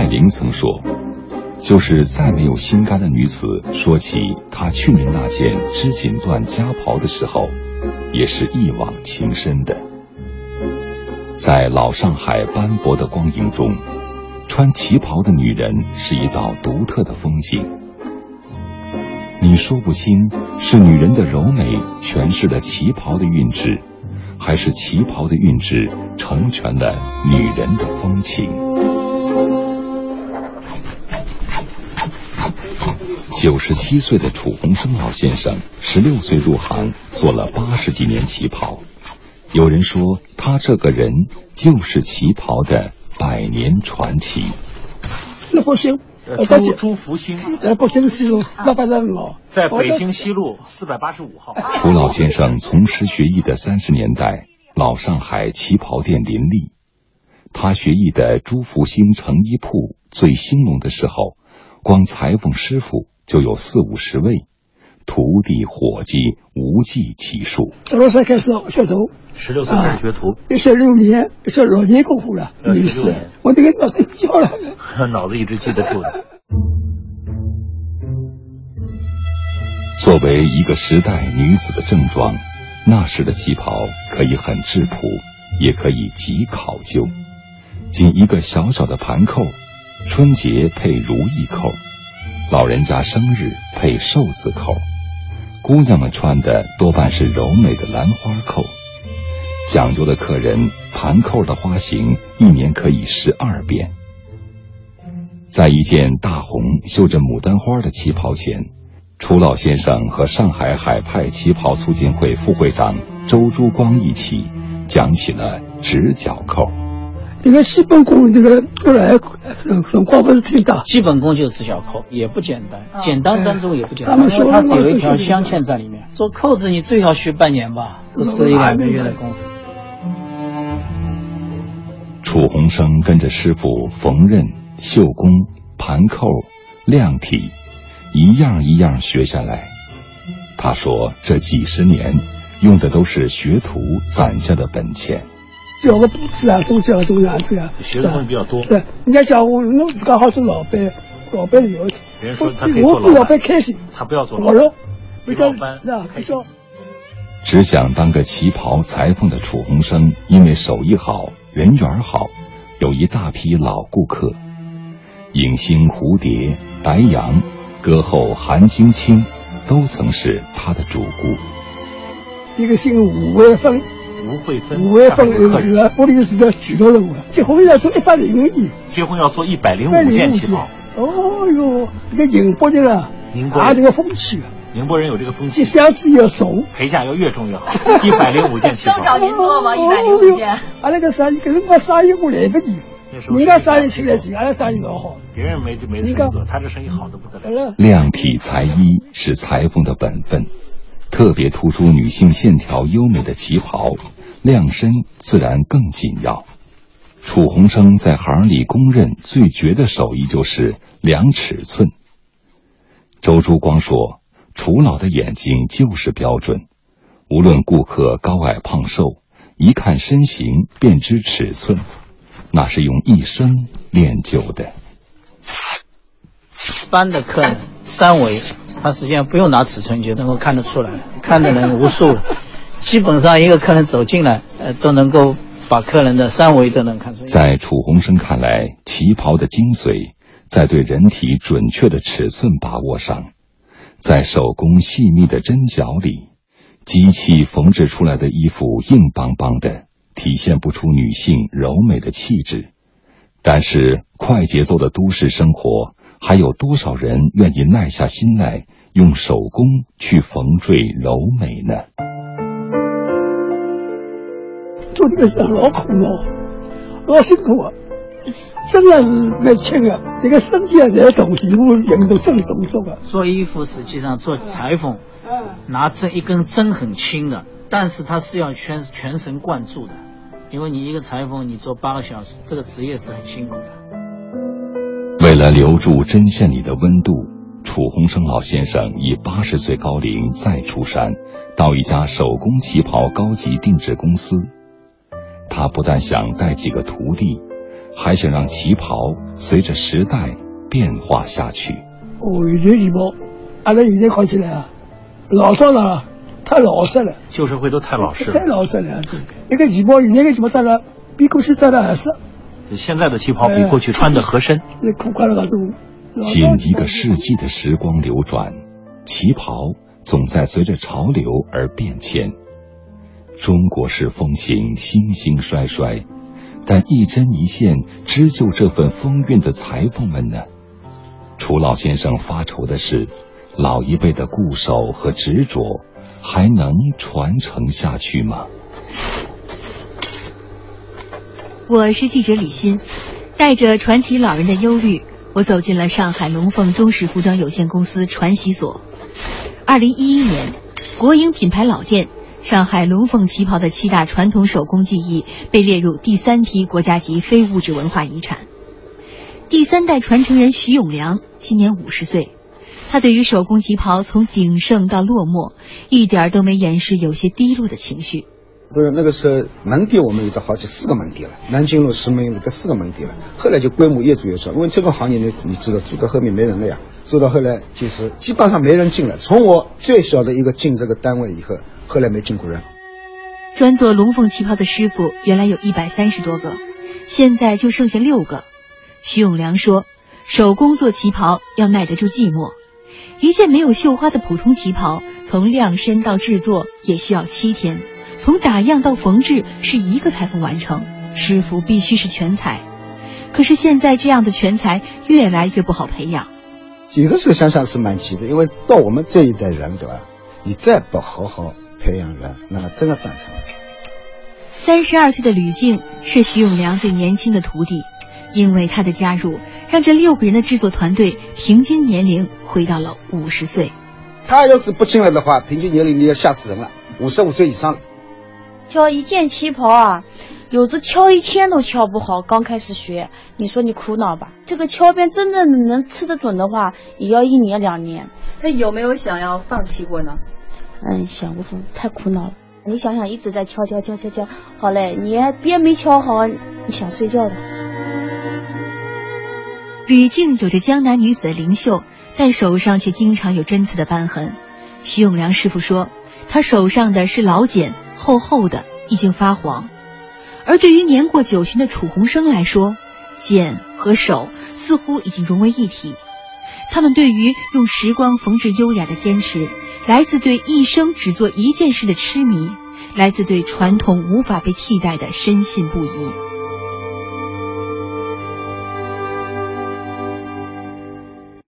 爱玲曾说：“就是再没有心肝的女子，说起她去年那件织锦缎夹袍的时候，也是一往情深的。”在老上海斑驳的光影中，穿旗袍的女人是一道独特的风景。你说不清是女人的柔美诠释了旗袍的韵致，还是旗袍的韵致成全了女人的风情。九十七岁的楚鸿生老先生，十六岁入行，做了八十几年旗袍。有人说，他这个人就是旗袍的百年传奇。那福星，朱朱福星，在北京西路四百八十五号，在北京西路四百八十五号。楚老先生从师学艺的三十年代，老上海旗袍店林立。他学艺的朱福星成衣铺最兴隆的时候，光裁缝师傅就有四五十位。徒弟伙计无计其数。十六岁开始学徒，十六岁开始学徒，学六年，学六年功夫了。六年，我这个脑子记了，脑子一直记得住的。作为一个时代女子的正装，那时的旗袍可以很质朴，也可以极考究。仅一个小小的盘扣，春节配如意扣，老人家生日配寿字扣。姑娘们穿的多半是柔美的兰花扣，讲究的客人盘扣的花型一年可以十二变。在一件大红绣着牡丹花的旗袍前，楚老先生和上海海派旗袍促进会副会长周珠光一起讲起了直角扣。这个基本功，这个后来很光不是挺大。基本功就是直角扣，也不简单，简单当中也不简单。他们说它是有一条镶嵌在里面。做扣子你最好学半年吧，不是一两个月的功夫。楚鸿生跟着师傅缝纫、绣工、盘扣、亮体，一样一样学下来。他说这几十年用的都是学徒攒下的本钱。教个布子啊，都教都样子啊。学的东西比较多。对，人家讲我，侬自家好做老板，老板有。别人说他可以做老板开心。他不要做老板。没教班，那开心。只想当个旗袍裁缝的楚鸿生，因为手艺好，人缘好，有一大批老顾客。影星蝴蝶、白杨、歌后韩晶清，都曾是他的主顾。一个姓吴的分。吴慧芬，吴慧芬这个我的是个主要人物。结婚要做一百零五件，结婚要做一百零五件旗袍。哦哟，这个宁波的了，宁波啊，这个风气。宁波人有这个风气，箱子要重，陪嫁要越重越好。一百零五 件旗袍，都找您做吗？一百零五件。啊，那个生意，可是我生意我来不及。人家生意起来起，俺的生意老好。别人没没事做，他这生意好的不得了。量体裁衣是裁缝的本分。特别突出女性线条优美的旗袍，量身自然更紧要。楚鸿生在行里公认最绝的手艺就是量尺寸。周珠光说：“楚老的眼睛就是标准，无论顾客高矮胖瘦，一看身形便知尺寸，那是用一生练就的。”班的客人三围。他实际上不用拿尺寸就能够看得出来，看的人无数，基本上一个客人走进来，呃，都能够把客人的三围都能看出来。在楚鸿生看来，旗袍的精髓在对人体准确的尺寸把握上，在手工细密的针脚里。机器缝制出来的衣服硬邦邦的，体现不出女性柔美的气质。但是快节奏的都市生活。还有多少人愿意耐下心来用手工去缝缀柔美呢？做这个事老苦了，老辛苦啊！真的是蛮轻的，这个身体啊在动，几乎人都生动作啊。做衣服实际上做裁缝，拿针一根针很轻的，但是他是要全全神贯注的，因为你一个裁缝，你做八个小时，这个职业是很辛苦的。为了留住针线里的温度，楚鸿生老先生以八十岁高龄再出山，到一家手工旗袍高级定制公司。他不但想带几个徒弟，还想让旗袍随着时代变化下去。哦，这旗袍，阿拉现在看起来啊，老早了，太老实了。旧社会都太老实了。太老实了，那个旗袍，那个旗袍穿的比过去穿的合适。现在的旗袍比过去穿的合身。那苦快了那种。近一个世纪的时光流转，旗袍总在随着潮流而变迁。中国式风情兴兴衰衰，但一针一线织就这份风韵的裁缝们呢？楚老先生发愁的是，老一辈的固守和执着还能传承下去吗？我是记者李欣，带着传奇老人的忧虑。我走进了上海龙凤中式服装有限公司传习所。二零一一年，国营品牌老店上海龙凤旗袍的七大传统手工技艺被列入第三批国家级非物质文化遗产。第三代传承人徐永良今年五十岁，他对于手工旗袍从鼎盛到落寞，一点都没掩饰有些低落的情绪。不是那个时候门店我们有的好几四个门店了，南京路、石门有个四个门店了。后来就规模越做越小，因为这个行业呢，你知道做到后面没人了呀，做到后来就是基本上没人进了。从我最小的一个进这个单位以后，后来没进过人。专做龙凤旗袍的师傅原来有一百三十多个，现在就剩下六个。徐永良说：“手工做旗袍要耐得住寂寞，一件没有绣花的普通旗袍，从量身到制作也需要七天。”从打样到缝制是一个裁缝完成，师傅必须是全才。可是现在这样的全才越来越不好培养。有的时候想想是蛮急的，因为到我们这一代人，对吧？你再不好好培养人，那么真的断层了。三十二岁的吕静是徐永良最年轻的徒弟，因为他的加入，让这六个人的制作团队平均年龄回到了五十岁。他要是不进来的话，平均年龄你要吓死人了，五十五岁以上了。挑一件旗袍啊，有的挑一天都挑不好。刚开始学，你说你苦恼吧？这个敲边真正能吃得准的话，也要一年两年。那有没有想要放弃过呢？嗯，想不放，太苦恼了。你想想，一直在敲敲敲敲敲，好嘞，你边没敲好，你想睡觉的。吕静有着江南女子的灵秀，但手上却经常有针刺的斑痕。徐永良师傅说，他手上的是老茧。厚厚的，已经发黄。而对于年过九旬的楚鸿生来说，茧和手似乎已经融为一体。他们对于用时光缝制优雅的坚持，来自对一生只做一件事的痴迷，来自对传统无法被替代的深信不疑。